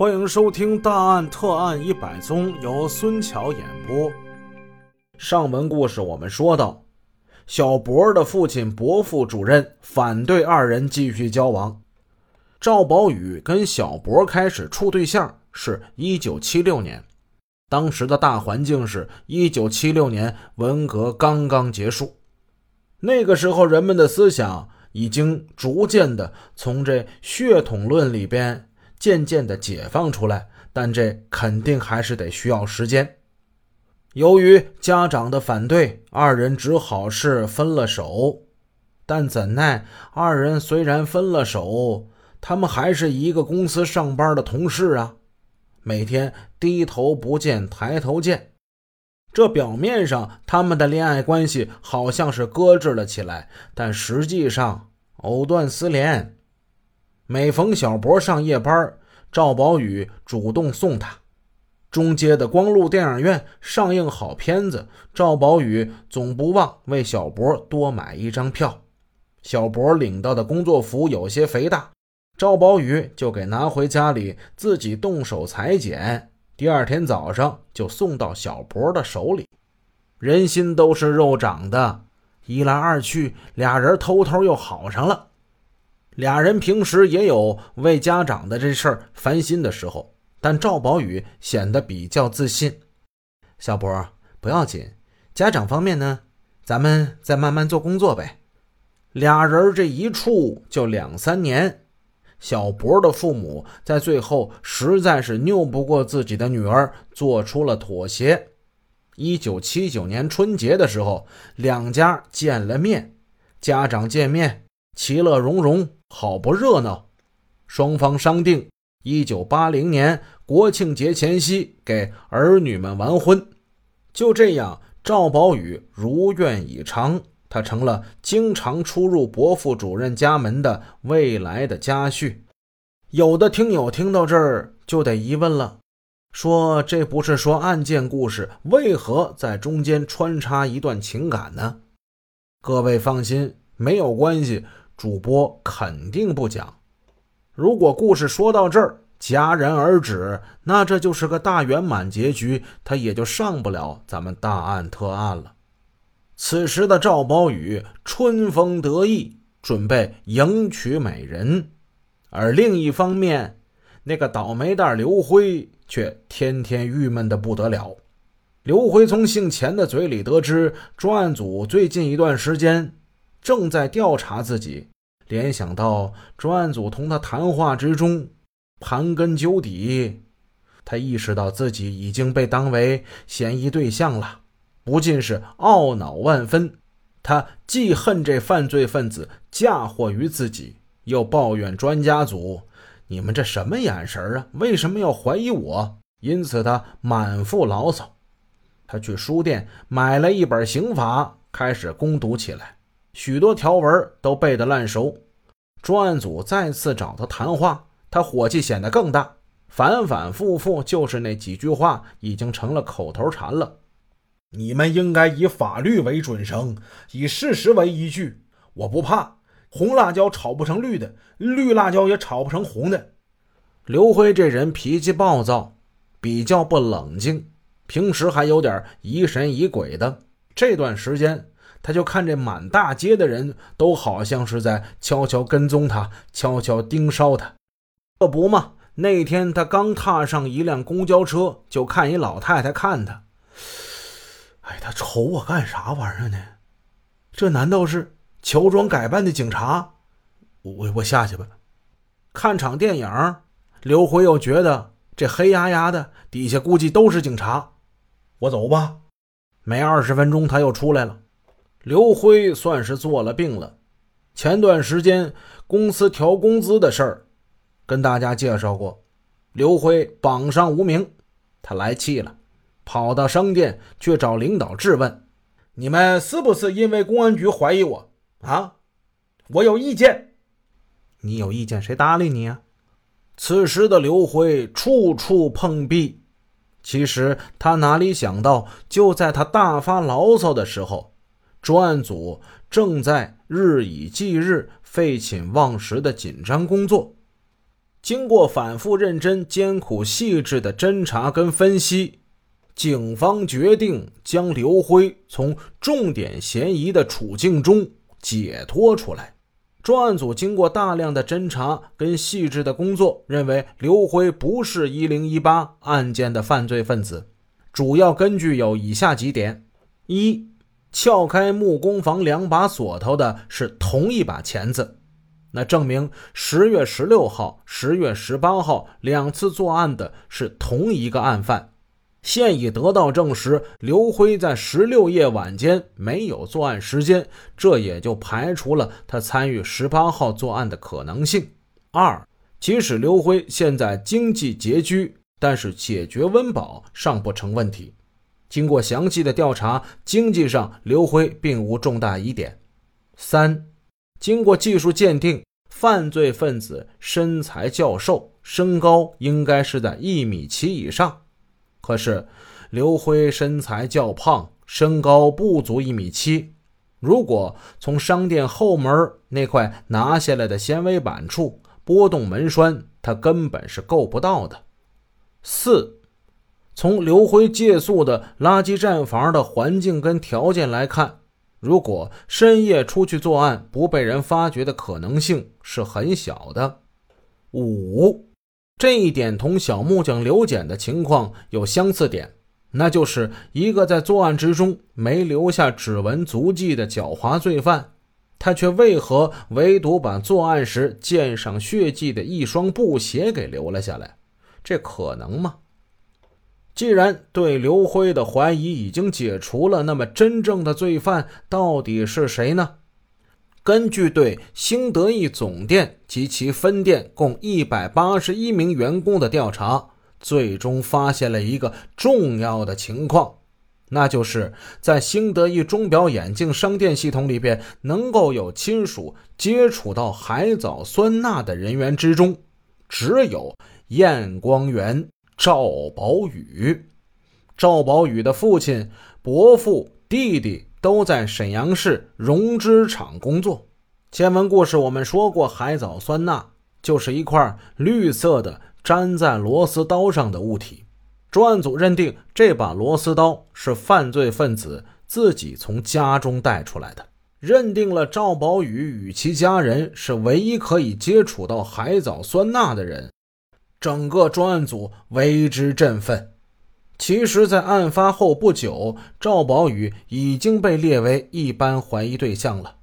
欢迎收听《大案特案一百宗》，由孙桥演播。上文故事我们说到，小博的父亲伯父主任反对二人继续交往。赵宝宇跟小博开始处对象是一九七六年，当时的大环境是一九七六年文革刚刚结束，那个时候人们的思想已经逐渐的从这血统论里边。渐渐的解放出来，但这肯定还是得需要时间。由于家长的反对，二人只好是分了手。但怎奈二人虽然分了手，他们还是一个公司上班的同事啊，每天低头不见抬头见。这表面上他们的恋爱关系好像是搁置了起来，但实际上藕断丝连。每逢小博上夜班，赵宝宇主动送他。中街的光路电影院上映好片子，赵宝宇总不忘为小博多买一张票。小博领到的工作服有些肥大，赵宝宇就给拿回家里自己动手裁剪。第二天早上就送到小博的手里。人心都是肉长的，一来二去，俩人偷偷又好上了。俩人平时也有为家长的这事儿烦心的时候，但赵宝宇显得比较自信。小博，不要紧，家长方面呢，咱们再慢慢做工作呗。俩人这一处就两三年，小博的父母在最后实在是拗不过自己的女儿，做出了妥协。一九七九年春节的时候，两家见了面，家长见面，其乐融融。好不热闹，双方商定，一九八零年国庆节前夕给儿女们完婚。就这样，赵宝宇如愿以偿，他成了经常出入伯父主任家门的未来的家婿。有的听友听到这儿就得疑问了，说这不是说案件故事，为何在中间穿插一段情感呢？各位放心，没有关系。主播肯定不讲。如果故事说到这儿戛然而止，那这就是个大圆满结局，他也就上不了咱们大案特案了。此时的赵宝宇春风得意，准备迎娶美人，而另一方面，那个倒霉蛋刘辉却天天郁闷的不得了。刘辉从姓钱的嘴里得知，专案组最近一段时间。正在调查自己，联想到专案组同他谈话之中，盘根究底，他意识到自己已经被当为嫌疑对象了，不禁是懊恼万分。他既恨这犯罪分子嫁祸于自己，又抱怨专家组：“你们这什么眼神啊？为什么要怀疑我？”因此，他满腹牢骚。他去书店买了一本刑法，开始攻读起来。许多条文都背得烂熟，专案组再次找他谈话，他火气显得更大，反反复复就是那几句话，已经成了口头禅了。你们应该以法律为准绳，以事实为依据。我不怕，红辣椒炒不成绿的，绿辣椒也炒不成红的。刘辉这人脾气暴躁，比较不冷静，平时还有点疑神疑鬼的。这段时间。他就看这满大街的人都好像是在悄悄跟踪他，悄悄盯梢他，这不嘛？那天他刚踏上一辆公交车，就看一老太太看他。哎，他瞅我干啥玩意儿呢？这难道是乔装改扮的警察？我我下去吧。看场电影，刘辉又觉得这黑压压的底下估计都是警察。我走吧。没二十分钟，他又出来了。刘辉算是做了病了。前段时间公司调工资的事儿，跟大家介绍过。刘辉榜上无名，他来气了，跑到商店去找领导质问：“你们是不是因为公安局怀疑我啊？我有意见。你有意见，谁搭理你啊？”此时的刘辉处处碰壁。其实他哪里想到，就在他大发牢骚的时候。专案组正在日以继日废寝忘食的紧张工作，经过反复认真、艰苦细致的侦查跟分析，警方决定将刘辉从重点嫌疑的处境中解脱出来。专案组经过大量的侦查跟细致的工作，认为刘辉不是1018案件的犯罪分子。主要根据有以下几点：一、撬开木工房两把锁头的是同一把钳子。那证明十月十六号、十月十八号两次作案的是同一个案犯。现已得到证实，刘辉在十六夜晚间没有作案时间，这也就排除了他参与十八号作案的可能性。二，即使刘辉现在经济拮据，但是解决温饱尚不成问题。经过详细的调查，经济上刘辉并无重大疑点。三。经过技术鉴定，犯罪分子身材较瘦，身高应该是在一米七以上。可是刘辉身材较胖，身高不足一米七。如果从商店后门那块拿下来的纤维板处拨动门栓，他根本是够不到的。四，从刘辉借宿的垃圾站房的环境跟条件来看。如果深夜出去作案不被人发觉的可能性是很小的。五，这一点同小木匠刘简的情况有相似点，那就是一个在作案之中没留下指纹足迹的狡猾罪犯，他却为何唯独把作案时溅上血迹的一双布鞋给留了下来？这可能吗？既然对刘辉的怀疑已经解除了，那么真正的罪犯到底是谁呢？根据对兴德益总店及其分店共一百八十一名员工的调查，最终发现了一个重要的情况，那就是在兴德益钟表眼镜商店系统里边，能够有亲属接触到海藻酸钠的人员之中，只有验光员。赵宝宇，赵宝宇的父亲、伯父、弟弟都在沈阳市融脂厂工作。前文故事我们说过，海藻酸钠就是一块绿色的粘在螺丝刀上的物体。专案组认定这把螺丝刀是犯罪分子自己从家中带出来的，认定了赵宝宇与其家人是唯一可以接触到海藻酸钠的人。整个专案组为之振奋。其实，在案发后不久，赵宝宇已经被列为一般怀疑对象了。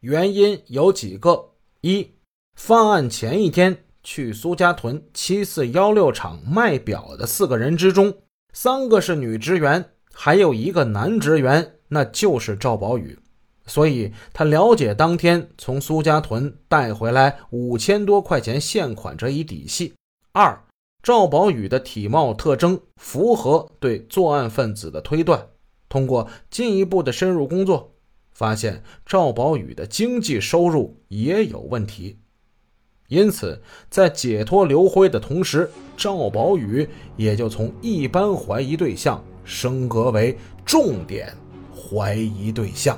原因有几个：一、犯案前一天去苏家屯七四幺六厂卖表的四个人之中，三个是女职员，还有一个男职员，那就是赵宝宇。所以他了解当天从苏家屯带回来五千多块钱现款这一底细。二，赵宝宇的体貌特征符合对作案分子的推断。通过进一步的深入工作，发现赵宝宇的经济收入也有问题。因此，在解脱刘辉的同时，赵宝宇也就从一般怀疑对象升格为重点怀疑对象。